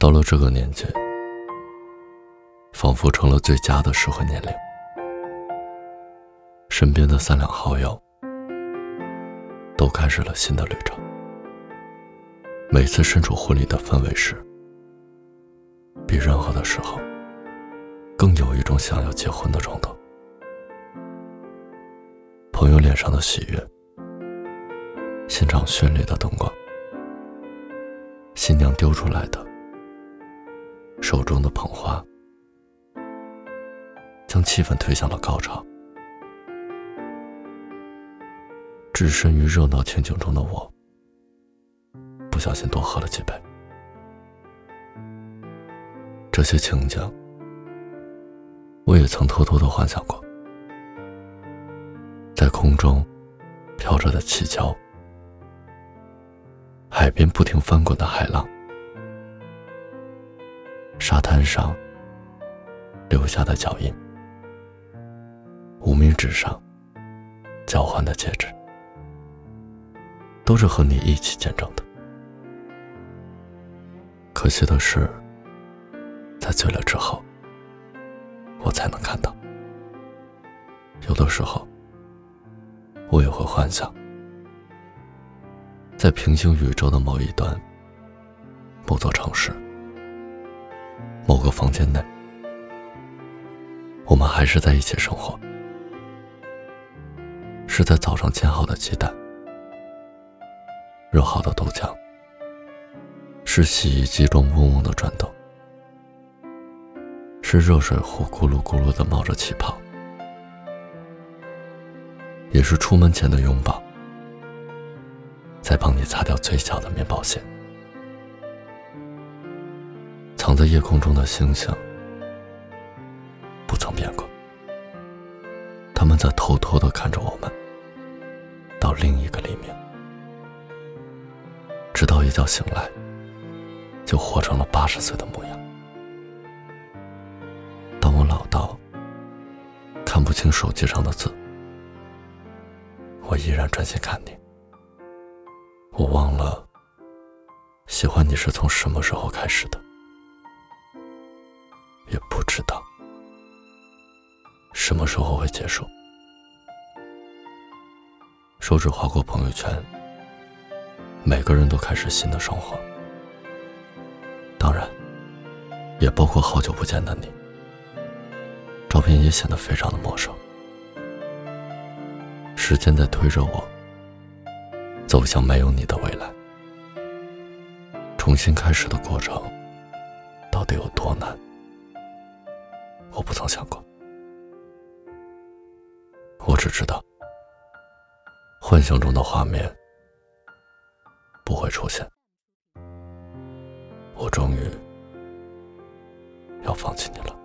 到了这个年纪，仿佛成了最佳的适婚年龄。身边的三两好友都开始了新的旅程。每次身处婚礼的氛围时，比任何的时候更有一种想要结婚的冲动。朋友脸上的喜悦，现场绚丽的灯光，新娘丢出来的手中的捧花，将气氛推向了高潮。置身于热闹情景中的我，不小心多喝了几杯。这些情景，我也曾偷偷的幻想过：在空中飘着的气球，海边不停翻滚的海浪，沙滩上留下的脚印，无名指上交换的戒指。都是和你一起见证的。可惜的是，在醉了之后，我才能看到。有的时候，我也会幻想，在平行宇宙的某一端、某座城市、某个房间内，我们还是在一起生活，是在早上煎好的鸡蛋。热好的豆浆，是洗衣机中嗡嗡的转动，是热水壶咕噜咕噜的冒着气泡，也是出门前的拥抱，在帮你擦掉嘴角的面包屑。藏在夜空中的星星，不曾变过，他们在偷偷的看着我们，到另一个黎明。直到一觉醒来，就活成了八十岁的模样。当我老到看不清手机上的字，我依然专心看你。我忘了喜欢你是从什么时候开始的，也不知道什么时候会结束。手指划过朋友圈。每个人都开始新的生活，当然，也包括好久不见的你。照片也显得非常的陌生。时间在推着我走向没有你的未来。重新开始的过程到底有多难？不曾想过。我只知道，幻想中的画面。不会出现，我终于要放弃你了。